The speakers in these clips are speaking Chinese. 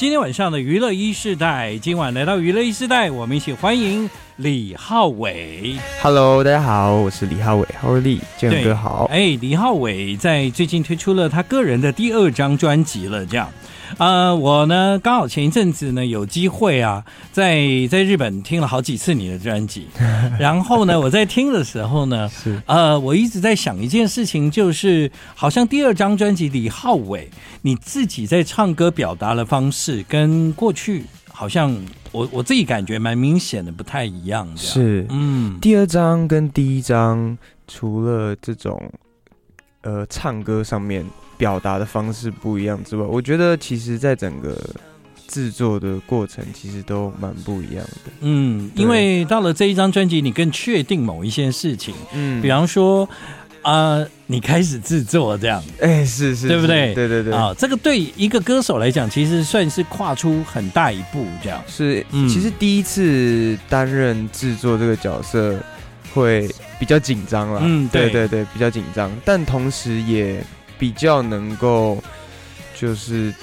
今天晚上的娱乐一世代，今晚来到娱乐一世代，我们一起欢迎李浩伟。Hello，大家好，我是李浩伟，浩伟李，建哥好。哎，李浩伟在最近推出了他个人的第二张专辑了，这样。呃，我呢刚好前一阵子呢有机会啊，在在日本听了好几次你的专辑，然后呢我在听的时候呢，是。呃我一直在想一件事情，就是好像第二张专辑李浩伟你自己在唱歌表达的方式跟过去好像我我自己感觉蛮明显的不太一样的，是。嗯，第二张跟第一张除了这种呃唱歌上面。表达的方式不一样之外，我觉得其实，在整个制作的过程，其实都蛮不一样的。嗯，因为到了这一张专辑，你更确定某一些事情。嗯，比方说，啊、呃，你开始制作这样，哎、欸，是是，对不对？对对对。啊，这个对一个歌手来讲，其实算是跨出很大一步，这样。是，嗯，其实第一次担任制作这个角色，会比较紧张了。嗯，对对对，比较紧张，但同时也。比较能够，就是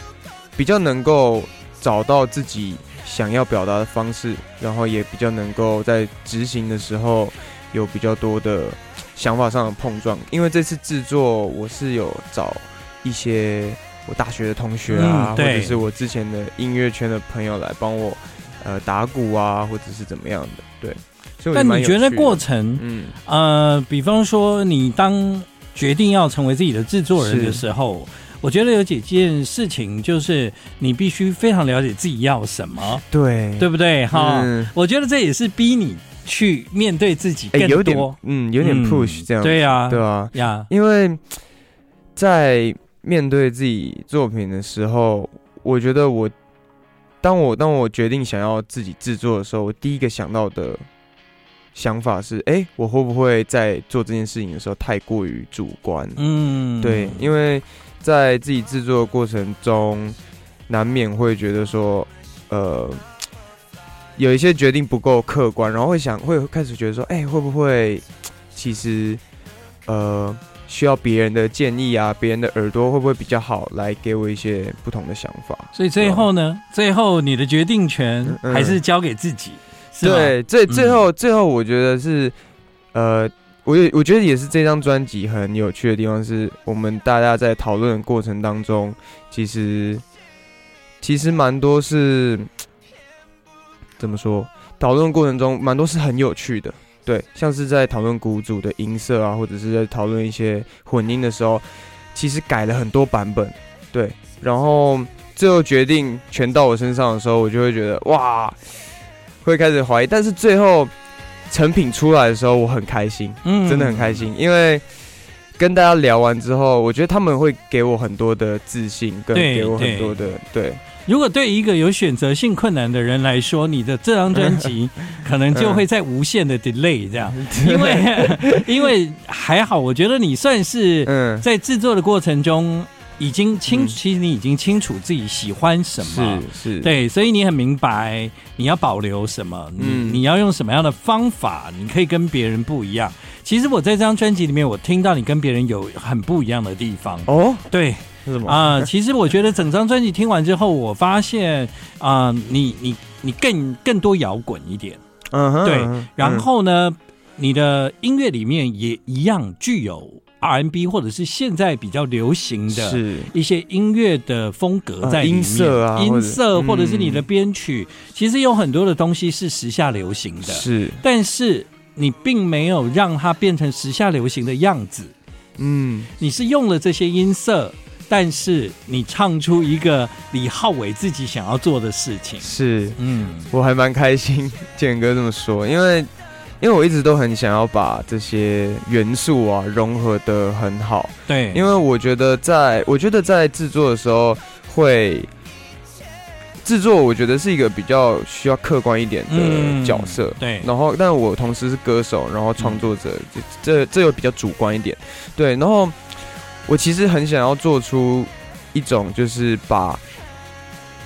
比较能够找到自己想要表达的方式，然后也比较能够在执行的时候有比较多的想法上的碰撞。因为这次制作，我是有找一些我大学的同学啊，或者是我之前的音乐圈的朋友来帮我呃打鼓啊，或者是怎么样的。对，但你觉得过程，嗯。呃，比方说你当。决定要成为自己的制作人的时候，我觉得有几件事情，就是你必须非常了解自己要什么，对。对不对？哈、嗯，我觉得这也是逼你去面对自己更多，欸、有点嗯，有点 push 这样、嗯，对啊，对啊，呀，因为在面对自己作品的时候，我觉得我当我当我决定想要自己制作的时候，我第一个想到的。想法是，哎、欸，我会不会在做这件事情的时候太过于主观？嗯，对，因为在自己制作的过程中，难免会觉得说，呃，有一些决定不够客观，然后会想，会开始觉得说，哎、欸，会不会其实，呃，需要别人的建议啊，别人的耳朵会不会比较好，来给我一些不同的想法？所以最后呢，最后你的决定权还是交给自己。嗯对，最最后最后，我觉得是，呃，我也我觉得也是这张专辑很有趣的地方，是我们大家在讨论的过程当中，其实其实蛮多是怎么说？讨论过程中蛮多是很有趣的，对，像是在讨论鼓组的音色啊，或者是在讨论一些混音的时候，其实改了很多版本，对，然后最后决定全到我身上的时候，我就会觉得哇。会开始怀疑，但是最后成品出来的时候，我很开心，嗯，真的很开心，因为跟大家聊完之后，我觉得他们会给我很多的自信，跟给我很多的对，对。如果对一个有选择性困难的人来说，你的这张专辑 可能就会在无限的 delay 这样，因为 因为还好，我觉得你算是在制作的过程中。已经清，嗯、其实你已经清楚自己喜欢什么，是是，对，所以你很明白你要保留什么，嗯，你要用什么样的方法，你可以跟别人不一样。其实我在这张专辑里面，我听到你跟别人有很不一样的地方。哦，对，是什么？啊，呃？其实我觉得整张专辑听完之后，我发现啊，呃，你你你更更多摇滚一点，嗯哼，对，然后呢，嗯，你的音乐里面也一样具有。R&B 或者是现在比较流行的一些音乐的风格在里面，音色啊，音色或者是你的编曲，其实有很多的东西是时下流行的，是，但是你并没有让它变成时下流行的样子，嗯，你是用了这些音色，但是你唱出一个李浩伟自己想要做的事情，是，嗯，我还蛮开心，建哥这么说，因为。因为我一直都很想要把这些元素啊融合的很好，对，因为我觉得在，我觉得在制作的时候会制作，我觉得是一个比较需要客观一点的角色，嗯、对。然后，但我同时是歌手，然后创作者，嗯、这这又比较主观一点，对。然后，我其实很想要做出一种，就是把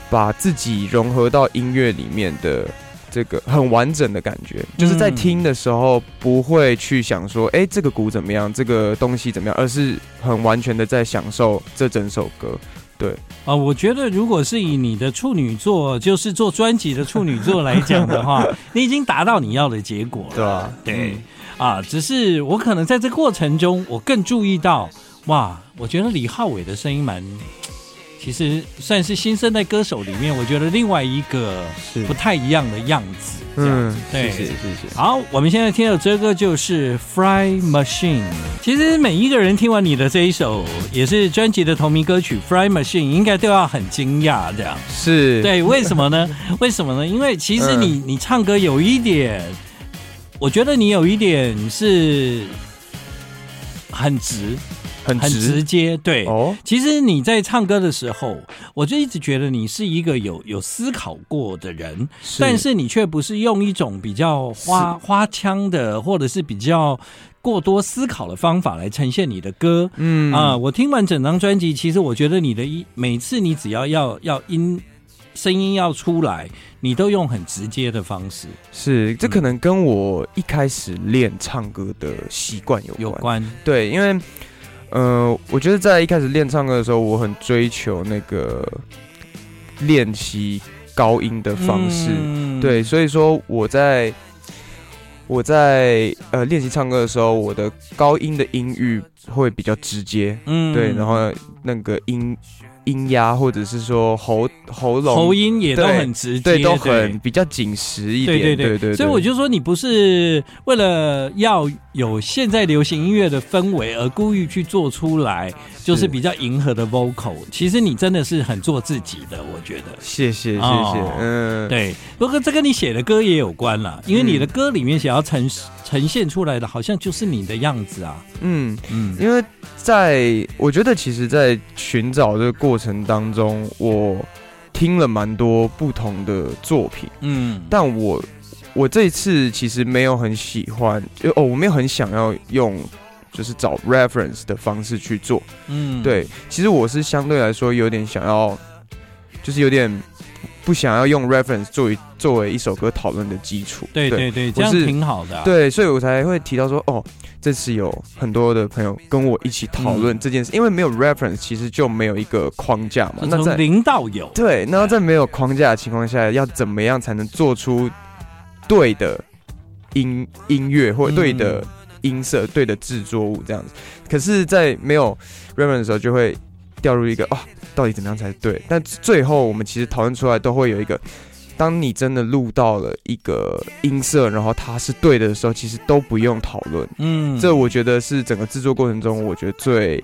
把自己融合到音乐里面的。这个很完整的感觉，就是在听的时候不会去想说，哎，这个鼓怎么样，这个东西怎么样，而是很完全的在享受这整首歌。对啊，我觉得如果是以你的处女座，就是做专辑的处女座来讲的话，你已经达到你要的结果了。对啊，对啊，只是我可能在这过程中，我更注意到，哇，我觉得李浩伟的声音蛮。其实算是新生代歌手里面，我觉得另外一个是不太一样的样子。嗯，对，谢谢谢谢。好，我们现在听的这个就是《Fly Machine》。其实每一个人听完你的这一首，也是专辑的同名歌曲《Fly Machine》，应该都要很惊讶。这样是对，为什么呢？为什么呢？因为其实你你唱歌有一点，我觉得你有一点是很直。很直，很直接，对。哦，其实你在唱歌的时候，我就一直觉得你是一个有有思考过的人，是，但是你却不是用一种比较花花腔的，或者是比较过多思考的方法来呈现你的歌。嗯啊，我听完整张专辑，其实我觉得你的一每次你只要要要音声音要出来，你都用很直接的方式。是，这可能跟我一开始练唱歌的习惯有关。有关，对，因为。呃，我觉得在一开始练唱歌的时候，我很追求那个练习高音的方式，嗯、对，所以说我在我在呃练习唱歌的时候，我的高音的音域会比较直接，嗯，对，然后那个音。音压或者是说喉喉咙喉音也都很直接，对，对，都很比较紧实一点，对对对，对。所以我就说，你不是为了要有现在流行音乐的氛围而故意去做出来，就是比较迎合的 vocal。其实你真的是很做自己的，我觉得。谢谢谢谢，嗯，对。不过这跟你写的歌也有关了，因为你的歌里面想要呈呈现出来的，好像就是你的样子啊。嗯嗯，因为在我觉得，其实，在寻找这个过程当中，我听了蛮多不同的作品。嗯，但我我这一次其实没有很喜欢，就哦，我没有很想要用就是找 reference 的方式去做。嗯，对，其实我是相对来说有点想要，就是有点。不想要用 reference 作为作为一首歌讨论的基础，对对对，这样挺好的啊。对，所以我才会提到说，哦，这次有很多的朋友跟我一起讨论这件事，嗯，因为没有 reference，其实就没有一个框架嘛。那在零到有，对，那在没有框架的情况下，要怎么样才能做出对的音音乐或对的音色、对的制作物这样子？可是，在没有 reference 的时候，就会掉入一个哦。到底怎么样才对？但最后我们其实讨论出来都会有一个，当你真的录到了一个音色，然后它是对的时候，其实都不用讨论。嗯，这我觉得是整个制作过程中，我觉得最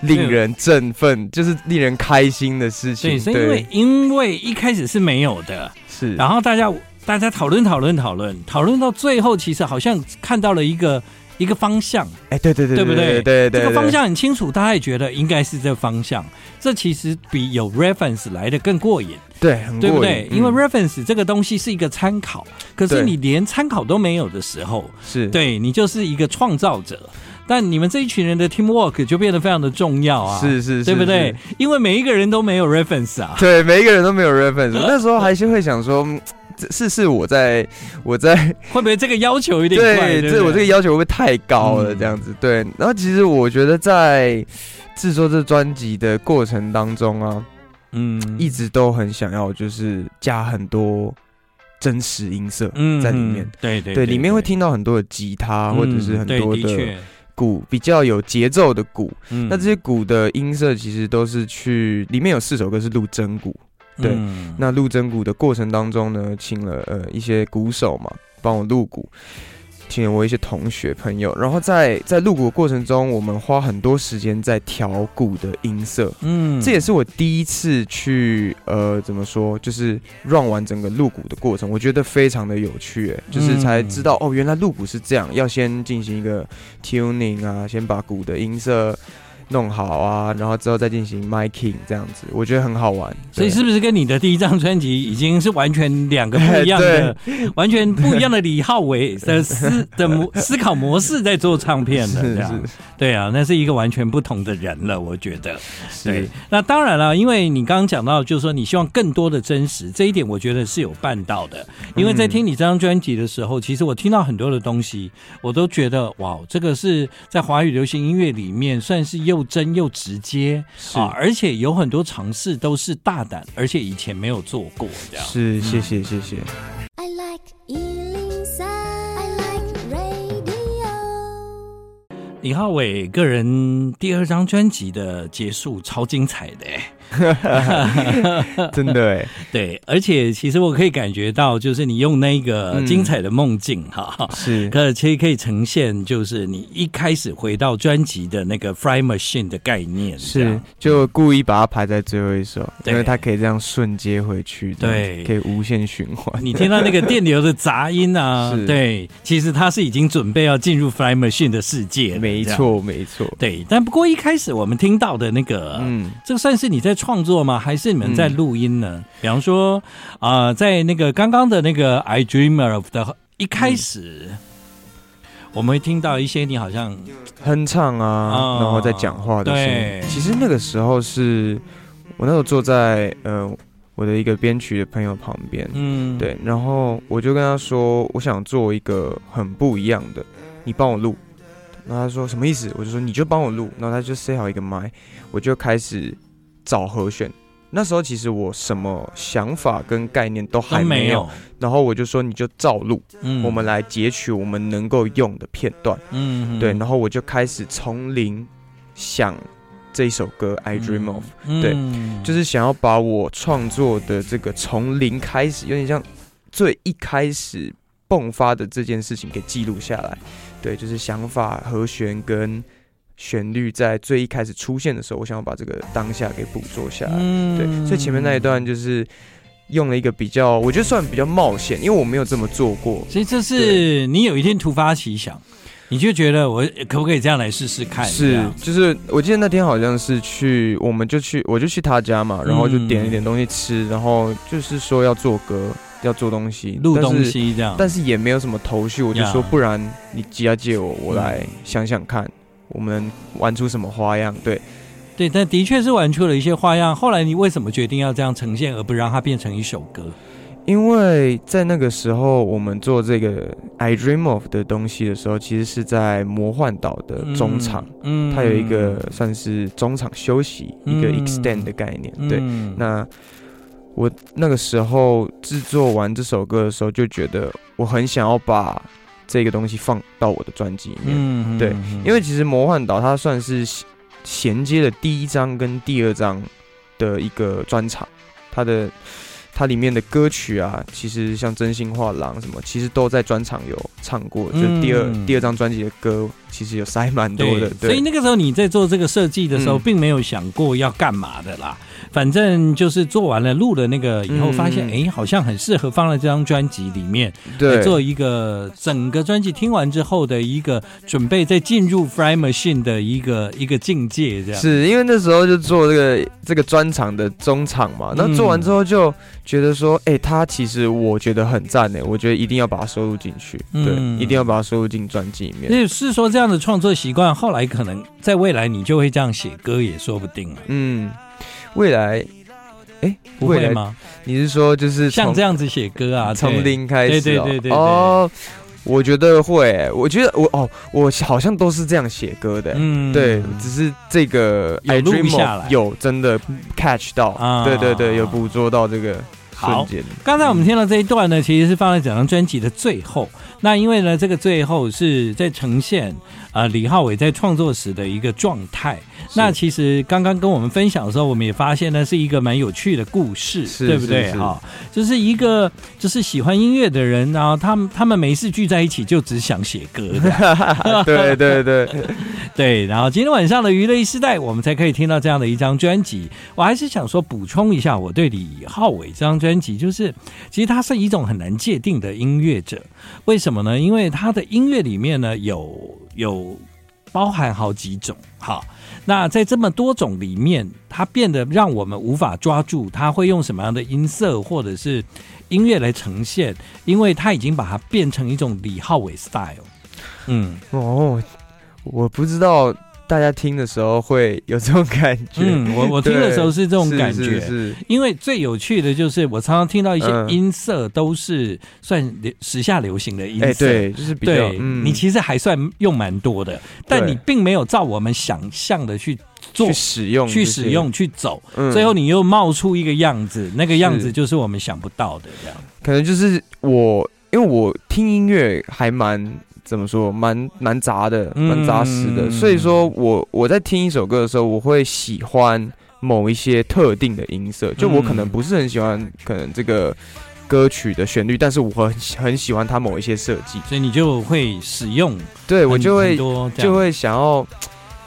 令人振奋，就是令人开心的事情。对，因为因为一开始是没有的，是，然后大家大家讨论讨论讨论讨论到最后，其实好像看到了一个。一个方向，哎，对对对，对不对？对对对，这个方向很清楚，大家也觉得应该是这个方向。这其实比有 reference 来的更过瘾，对，对不对？因为 reference 这个东西是一个参考，可是你连参考都没有的时候，是对你就是一个创造者。但你们这一群人的 teamwork 就变得非常的重要啊，是是，对不对？因为每一个人都没有 reference 啊，对，每一个人都没有 reference。那时候还是会想说。是是，我在我 在会不会这个要求有点？对，这我这个要求会不会太高了？这样子，对。然后其实我觉得在制作这专辑的过程当中啊，嗯，一直都很想要就是加很多真实音色在里面。对对对，里面会听到很多的吉他或者是很多的鼓，比较有节奏的鼓。那这些鼓的音色其实都是去里面有四首歌是录真鼓。对，嗯、那录真鼓的过程当中呢，请了呃一些鼓手嘛，帮我录鼓，请了我一些同学朋友，然后在在录鼓的过程中，我们花很多时间在调鼓的音色，嗯，这也是我第一次去呃怎么说，就是 run 完整个录鼓的过程，我觉得非常的有趣，哎，就是才知道、嗯、哦，原来录鼓是这样，要先进行一个 tuning 啊，先把鼓的音色。弄好啊，然后之后再进行 miking 这样子，我觉得很好玩。所以是不是跟你的第一张专辑已经是完全两个不一样的、完全不一样的李浩伟的思 的模思考模式在做唱片的？这样是是对啊，那是一个完全不同的人了，我觉得。对，那当然了，因为你刚刚讲到，就是说你希望更多的真实，这一点我觉得是有办到的。因为在听你这张专辑的时候，其实我听到很多的东西，我都觉得哇，这个是在华语流行音乐里面算是又。又真又直接啊，而且有很多尝试都是大胆，而且以前没有做过这样。是，谢谢谢谢。I like 李浩伟个人第二张专辑的结束超精彩的 真的哎，对，而且其实我可以感觉到，就是你用那个精彩的梦境哈，嗯、是，可其实可以呈现，就是你一开始回到专辑的那个 Fly Machine 的概念，是，就故意把它排在最后一首，因为它可以这样顺接回去，对，可以无限循环。你听到那个电流的杂音啊，对，其实它是已经准备要进入 Fly Machine 的世界，没错，没错，对。但不过一开始我们听到的那个，嗯，这个算是你在。创作吗？还是你们在录音呢？嗯、比方说，啊、呃，在那个刚刚的那个《I Dreamer of》的一开始，嗯、我们会听到一些你好像哼唱啊，哦、然后在讲话的声音。其实那个时候是我那时候坐在呃我的一个编曲的朋友旁边，嗯，对，然后我就跟他说，我想做一个很不一样的，你帮我录。然后他说什么意思？我就说你就帮我录。然后他就塞好一个麦，我就开始。找和弦，那时候其实我什么想法跟概念都还没有，没有，然后我就说你就照录，嗯，我们来截取我们能够用的片段，嗯，对，然后我就开始从零想这一首歌《I Dream of》，嗯，对，就是想要把我创作的这个从零开始，有点像最一开始迸发的这件事情给记录下来，对，就是想法、和弦跟。旋律在最一开始出现的时候，我想要把这个当下给捕捉下来。嗯、对，所以前面那一段就是用了一个比较，我觉得算比较冒险，因为我没有这么做过。所以这是你有一天突发奇想，你就觉得我可不可以这样来试试看？是，就是我记得那天好像是去，我们就去，我就去他家嘛，然后就点一点东西吃，然后就是说要做歌，要做东西，录东西这样，但是也没有什么头绪，我就说不然你吉他借我，我来想想看。我们玩出什么花样？对，对，但的确是玩出了一些花样。后来你为什么决定要这样呈现，而不让它变成一首歌？因为在那个时候，我们做这个《I Dream of》的东西的时候，其实是在魔幻岛的中场，嗯，它有一个算是中场休息，嗯、一个 extend 的概念。嗯、对，那我那个时候制作完这首歌的时候，就觉得我很想要把。这个东西放到我的专辑里面，对，因为其实《魔幻岛》它算是衔接了第一张跟第二张的一个专场，它的它里面的歌曲啊，其实像《真心话狼》什么，其实都在专场有唱过，嗯、就第二第二张专辑的歌，其实有塞蛮多的。所以那个时候你在做这个设计的时候，嗯、并没有想过要干嘛的啦。反正就是做完了录了那个以后，发现哎、好像很适合放在这张专辑里面，对，做一个整个专辑听完之后的一个准备，再进入 Fly Machine 的一个一个境界，这样。是因为那时候就做这个这个专场的中场嘛，那做完之后就觉得说，哎、欸，他其实我觉得很赞呢，我觉得一定要把它收录进去，对，嗯、一定要把它收录进专辑里面。那是说这样的创作习惯，后来可能在未来你就会这样写歌也说不定了，嗯。未来，哎，不会吗？你是说就是像这样子写歌啊，从零开始？对对对对哦，我觉得会，我觉得我哦，我好像都是这样写歌的，嗯，对，只是这个有录下来，有真的 catch 到，对对对，有捕捉到这个瞬间。刚才我们听到这一段呢，其实是放在整张专辑的最后。那因为呢，这个最后是在呈现啊、呃，李浩伟在创作时的一个状态。那其实刚刚跟我们分享的时候，我们也发现呢，是一个蛮有趣的故事，对不对？哈，就是一个就是喜欢音乐的人，然后他们他们没事聚在一起，就只想写歌。对对对 对。然后今天晚上的娱乐 e 时代，我们才可以听到这样的一张专辑。我还是想说补充一下，我对李浩伟这张专辑，就是其实他是一种很难界定的音乐者。为什什么呢？因为他的音乐里面呢，有有包含好几种。好，那在这么多种里面，它变得让我们无法抓住他会用什么样的音色或者是音乐来呈现，因为他已经把它变成一种李浩伟 style。嗯，哦，我不知道大家听的时候会有这种感觉。嗯，我我听的时候是这种感觉，是，因为最有趣的就是我常常听到一些音色都是算时下流行的音色，欸、对，就是比较你其实还算用蛮多的，但你并没有照我们想象的去做去使用、去使用、去走，嗯、最后你又冒出一个样子，那个样子就是我们想不到的这样。可能就是我，因为我听音乐还蛮。怎么说？蛮蛮杂的，蛮扎实的。嗯、所以说我我在听一首歌的时候，我会喜欢某一些特定的音色。就我可能不是很喜欢，可能这个歌曲的旋律，但是我很很喜欢它某一些设计。所以你就会使用，对我就会就会想要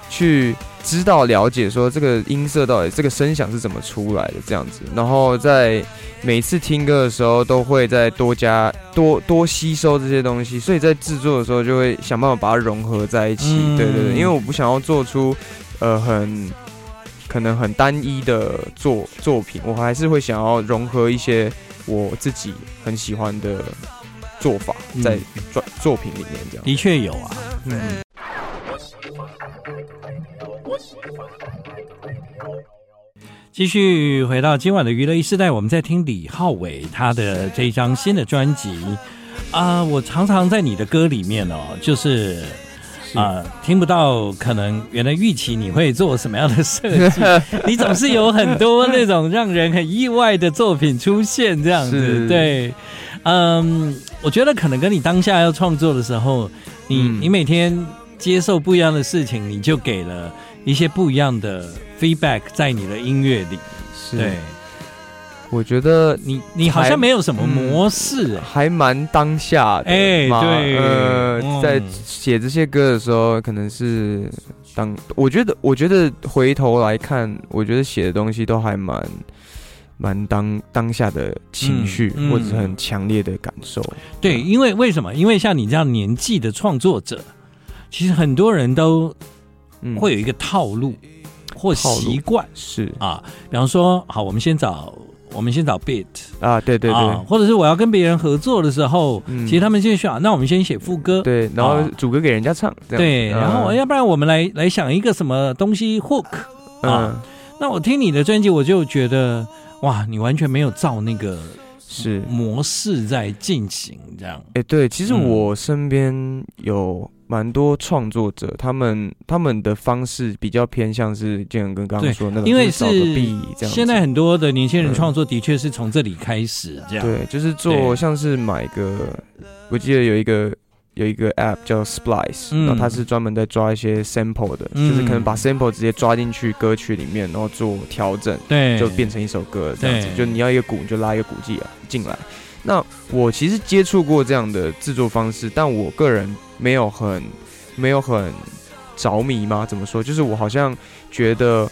去。知道了解说这个音色到底这个声响是怎么出来的这样子，然后在每次听歌的时候都会再多加多多吸收这些东西，所以在制作的时候就会想办法把它融合在一起。嗯、对对对，因为我不想要做出呃很可能很单一的作作品，我还是会想要融合一些我自己很喜欢的做法在作作品里面。这样、嗯、的确有啊，嗯。继续回到今晚的娱乐一时代，我们在听李浩伟他的这一张新的专辑啊。我常常在你的歌里面哦，就是啊，听不到可能原来预期你会做什么样的设计，你总是有很多那种让人很意外的作品出现，这样子。对，嗯，我觉得可能跟你当下要创作的时候，你你每天接受不一样的事情，你就给了。一些不一样的 feedback 在你的音乐里，是对，我觉得你你好像没有什么模式，嗯、还蛮当下的。哎、欸，对，呃，嗯、在写这些歌的时候，可能是当我觉得，我觉得回头来看，我觉得写的东西都还蛮蛮当当下的情绪，嗯嗯、或者是很强烈的感受。对，因为为什么？因为像你这样年纪的创作者，其实很多人都。会有一个套路或习惯是。啊，比方说，好，我们先找我们先找 beat 啊，对对对，或者是我要跟别人合作的时候，其实他们就需要，那我们先写副歌，对，然后主歌给人家唱，对，然后要不然我们来来想一个什么东西 hook 啊，那我听你的专辑，我就觉得哇，你完全没有照那个是。模式在进行这样，哎，对，其实我身边有。蛮多创作者，他们他们的方式比较偏向是建恒跟刚刚说那个，因为是现在很多的年轻人创作的确是从这里开始，这样。对，就是做像是买个，我记得有一个有一个 app 叫 Splice，然后它是专门在抓一些 sample 的，就是可能把 sample 直接抓进去歌曲里面，然后做调整，对，就变成一首歌这样子。就你要一个鼓，你就拉一个鼓机啊进来。那我其实接触过这样的制作方式，但我个人没有很没有很着迷吗？怎么说？就是我好像觉得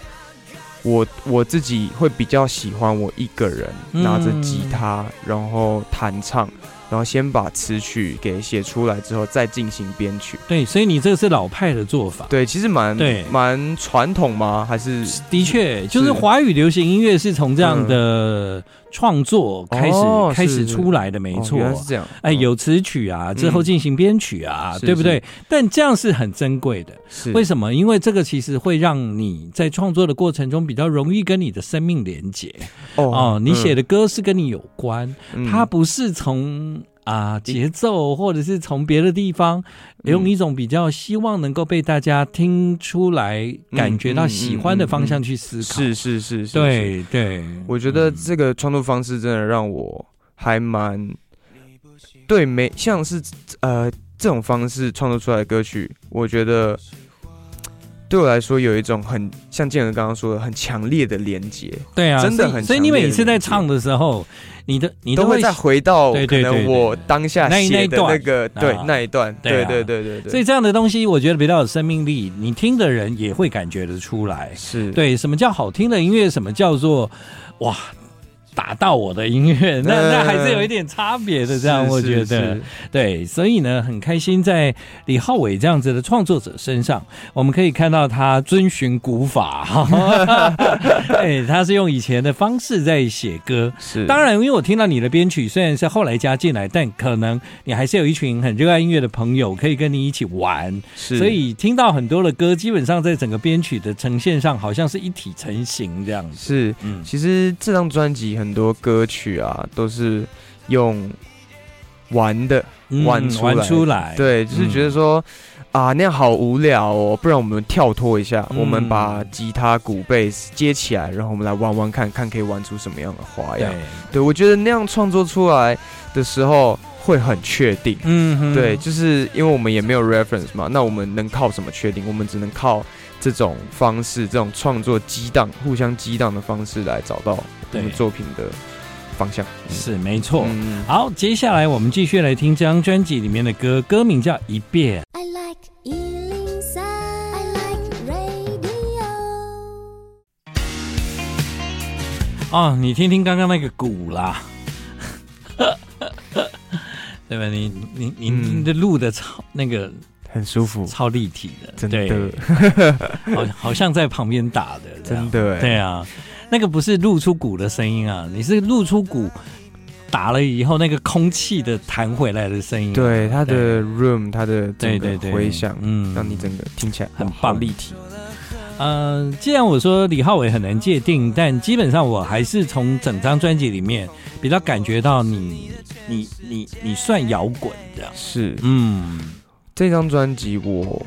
我我自己会比较喜欢我一个人拿着吉他，然后弹唱。然后先把词曲给写出来之后，再进行编曲。对，所以你这个是老派的做法。对，其实蛮对，蛮传统吗？还是的确，就是华语流行音乐是从这样的创作开始开始出来的，没错。原来是这样。哎，有词曲啊，之后进行编曲啊，对不对？但这样是很珍贵的。是为什么？因为这个其实会让你在创作的过程中比较容易跟你的生命连接。哦，你写的歌是跟你有关，它不是从。啊，节奏或者是从别的地方用一种比较希望能够被大家听出来、感觉到喜欢的方向去思考。是是是是，对对。我觉得这个创作方式真的让我还蛮对，没像是呃这种方式创作出来的歌曲，我觉得。对我来说，有一种很像建哥刚刚说的很强烈的连接。对啊，真的很。所以你每次在唱的时候，你的你都会再回到可能我当下写的那个对那一段，对对对对对。所以这样的东西，我觉得比较有生命力，你听的人也会感觉得出来。是对，什么叫好听的音乐？什么叫做哇？打到我的音乐，那那还是有一点差别的。这样我觉得，对，所以呢，很开心在李浩伟这样子的创作者身上，我们可以看到他遵循古法，对，他是用以前的方式在写歌。是，当然，因为我听到你的编曲虽然是后来加进来，但可能你还是有一群很热爱音乐的朋友可以跟你一起玩。是，所以听到很多的歌，基本上在整个编曲的呈现上，好像是一体成型这样子。是，嗯，其实这张专辑很。很多歌曲啊，都是用玩的玩出来，嗯、玩出来，对，就是觉得说、嗯、啊，那样好无聊哦，不然我们跳脱一下，嗯、我们把吉他、鼓、贝斯接起来，然后我们来玩玩看看，可以玩出什么样的花样。对，对我觉得那样创作出来的时候会很确定。嗯，对，就是因为我们也没有 reference 嘛，那我们能靠什么确定？我们只能靠这种方式，这种创作激荡、互相激荡的方式来找到。我们作品的方向。是没错。嗯、好，接下来我们继续来听这张专辑里面的歌，歌名叫《一遍》。I like 103, I like radio。哦，你听听刚刚那个鼓啦，对吧？你你你你的录的超那个很舒服，超立体的，真的，好好像在旁边打的，真的，对啊。那个不是露出鼓的声音啊，你是露出鼓打了以后，那个空气的弹回来的声音，啊。对，它的 room，它的对对对回响，嗯，让你整个听起来很棒立体。嗯、呃，既然我说李浩伟很难界定，但基本上我还是从整张专辑里面比较感觉到你，你，你，你算摇滚这样。是，嗯，这张专辑我。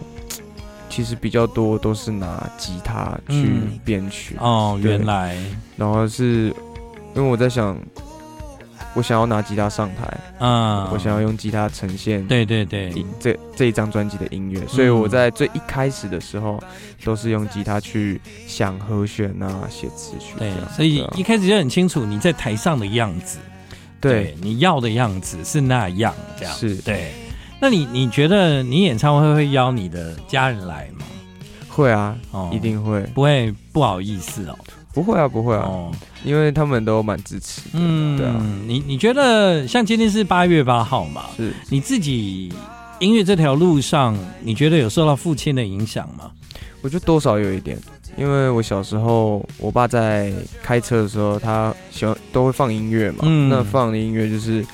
其实比较多都是拿吉他去编曲、嗯、哦，原来，然后是因为我在想，我想要拿吉他上台啊，嗯、我想要用吉他呈现，对对对，这这一张专辑的音乐，所以我在最一开始的时候都是用吉他去想和弦啊，写词曲，对，所以一开始就很清楚你在台上的样子，对，对你要的样子是那样，这样。是。对。那你你觉得你演唱会会邀你的家人来吗？会啊，哦，一定会，不会不好意思哦？不会啊，不会啊，哦，因为他们都蛮支持的。嗯，对啊。你你觉得像今天是八月八号嘛？是。你自己音乐这条路上，你觉得有受到父亲的影响吗？我觉得多少有一点，因为我小时候，我爸在开车的时候，他喜欢都会放音乐嘛。嗯。那放的音乐就是。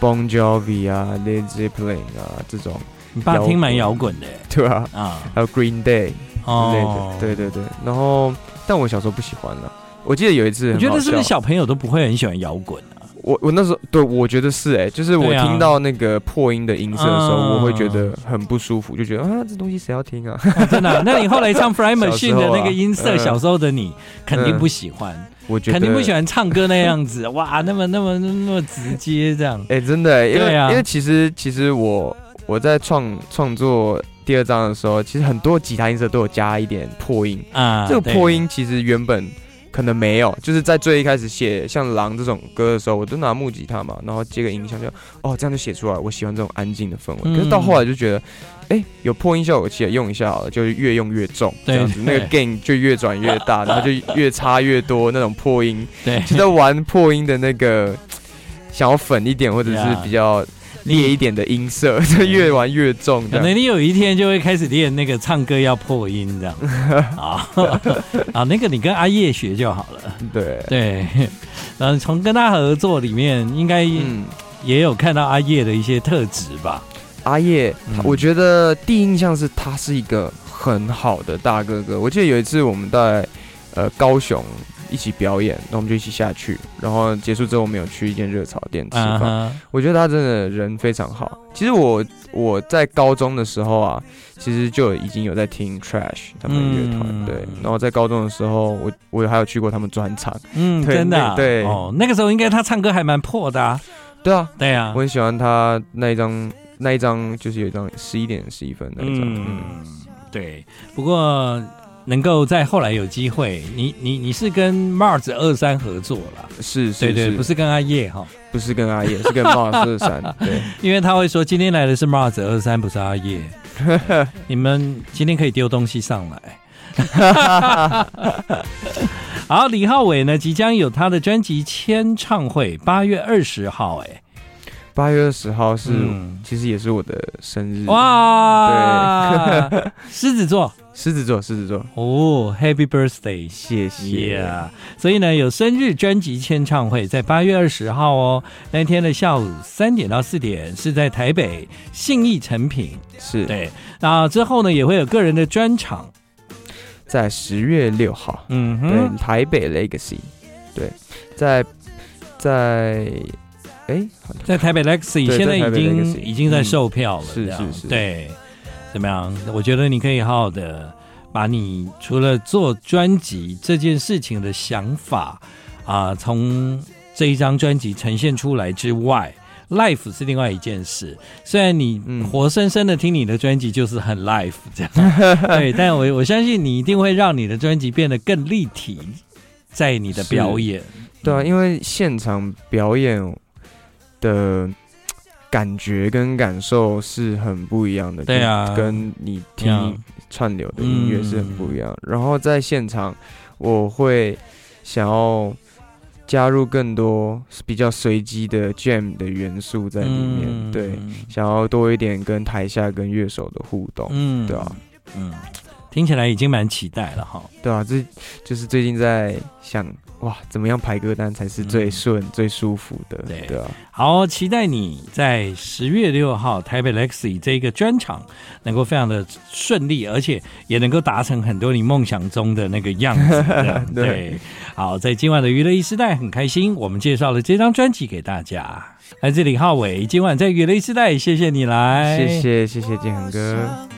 Bon Jovi 啊，Led Zeppelin 啊，这种你爸听蛮摇滚的，对吧？啊，还有 Green Day 之类的，对对对。然后，但我小时候不喜欢了。我记得有一次，我觉得是不是小朋友都不会很喜欢摇滚啊？我我那时候对，我觉得是哎，就是我听到那个破音的音色的时候，我会觉得很不舒服，就觉得啊，这东西谁要听啊？真的？那你后来唱 Flying Machine 的那个音色，小时候的你肯定不喜欢。我觉得肯定不喜欢唱歌那样子，哇，那么那么那么直接这样。哎、欸，真的、欸，因为、啊、因为其实其实我我在创创作第二章的时候，其实很多吉他音色都有加一点破音啊。这个破音其实原本可能没有，就是在最一开始写像《狼》这种歌的时候，我都拿木吉他嘛，然后接个音箱就哦，这样就写出来。我喜欢这种安静的氛围。嗯、可是到后来就觉得。哎、欸，有破音效果器用一下好了，就越用越重，这样子那个 gain 就越转越大，然后就越插越多那种破音。对，就在玩破音的那个，想要粉一点或者是比较烈一点的音色，就越玩越重。可能你有一天就会开始练那个唱歌要破音这样。啊啊，那个你跟阿叶学就好了。对对，然后从跟他合作里面，应该也有看到阿叶的一些特质吧。阿叶，我觉得第一印象是他是一个很好的大哥哥。我记得有一次我们在呃高雄一起表演，那我们就一起下去，然后结束之后我们有去一间热炒店吃饭。Uh. 我觉得他真的人非常好。其实我我在高中的时候啊，其实就已经有在听 Trash 他们乐团，嗯、对。然后在高中的时候，我我还有去过他们专场。嗯，真的、啊、对哦，那个时候应该他唱歌还蛮破的啊。对啊，对啊，我很喜欢他那一张。那一张就是有一张十一点十一分那一张，嗯，嗯。对。不过能够在后来有机会，你你你是跟 Mars 二三合作了，是，是，对对，不是跟阿叶哈，不是跟阿叶，是跟 Mars 二三，对，因为他会说今天来的是 Mars 二三，不是阿叶，你们今天可以丢东西上来。好，李浩伟呢，即将有他的专辑签唱会，八月二十号，哎，八月二十号是，嗯、其实也是我的生日。哇，对，狮子座。狮子座，狮子座。哦，Happy Birthday，谢谢。Yeah. 所以呢，有生日专辑签唱会在八月二十号哦，那天的下午三点到四点是在台北信义成品，是。对。那之后呢，也会有个人的专场，在十月六号，嗯哼，对，台北 Legacy，对，在在哎，在台北 Legacy，现在已经已经在售票了，是是是，对。怎么样？我觉得你可以好好的把你除了做专辑这件事情的想法啊，从这一张专辑呈现出来之外，life 是另外一件事。虽然你活生生的听你的专辑就是很 life 这样，对，但我我相信你一定会让你的专辑变得更立体，在你的表演。对啊，因为现场表演的。感觉跟感受是很不一样的，对啊，跟你听串流的音乐是很不一样。嗯、然后在现场，我会想要加入更多比较随机的 jam 的元素在里面，嗯、对，想要多一点跟台下跟乐手的互动，嗯，对啊，嗯，听起来已经蛮期待了哈，对啊，这就是最近在想。哇，怎么样排歌单才是最顺、嗯、最舒服的？对对啊，好，期待你在十月六号台北 Legacy 这个专场能够非常的顺利，而且也能够达成很多你梦想中的那个样子。对，对，好，在今晚的娱乐一时代很开心，我们介绍了这张专辑给大家。来自李浩伟，今晚在娱乐一时代，谢谢你来，谢谢谢谢建恒哥。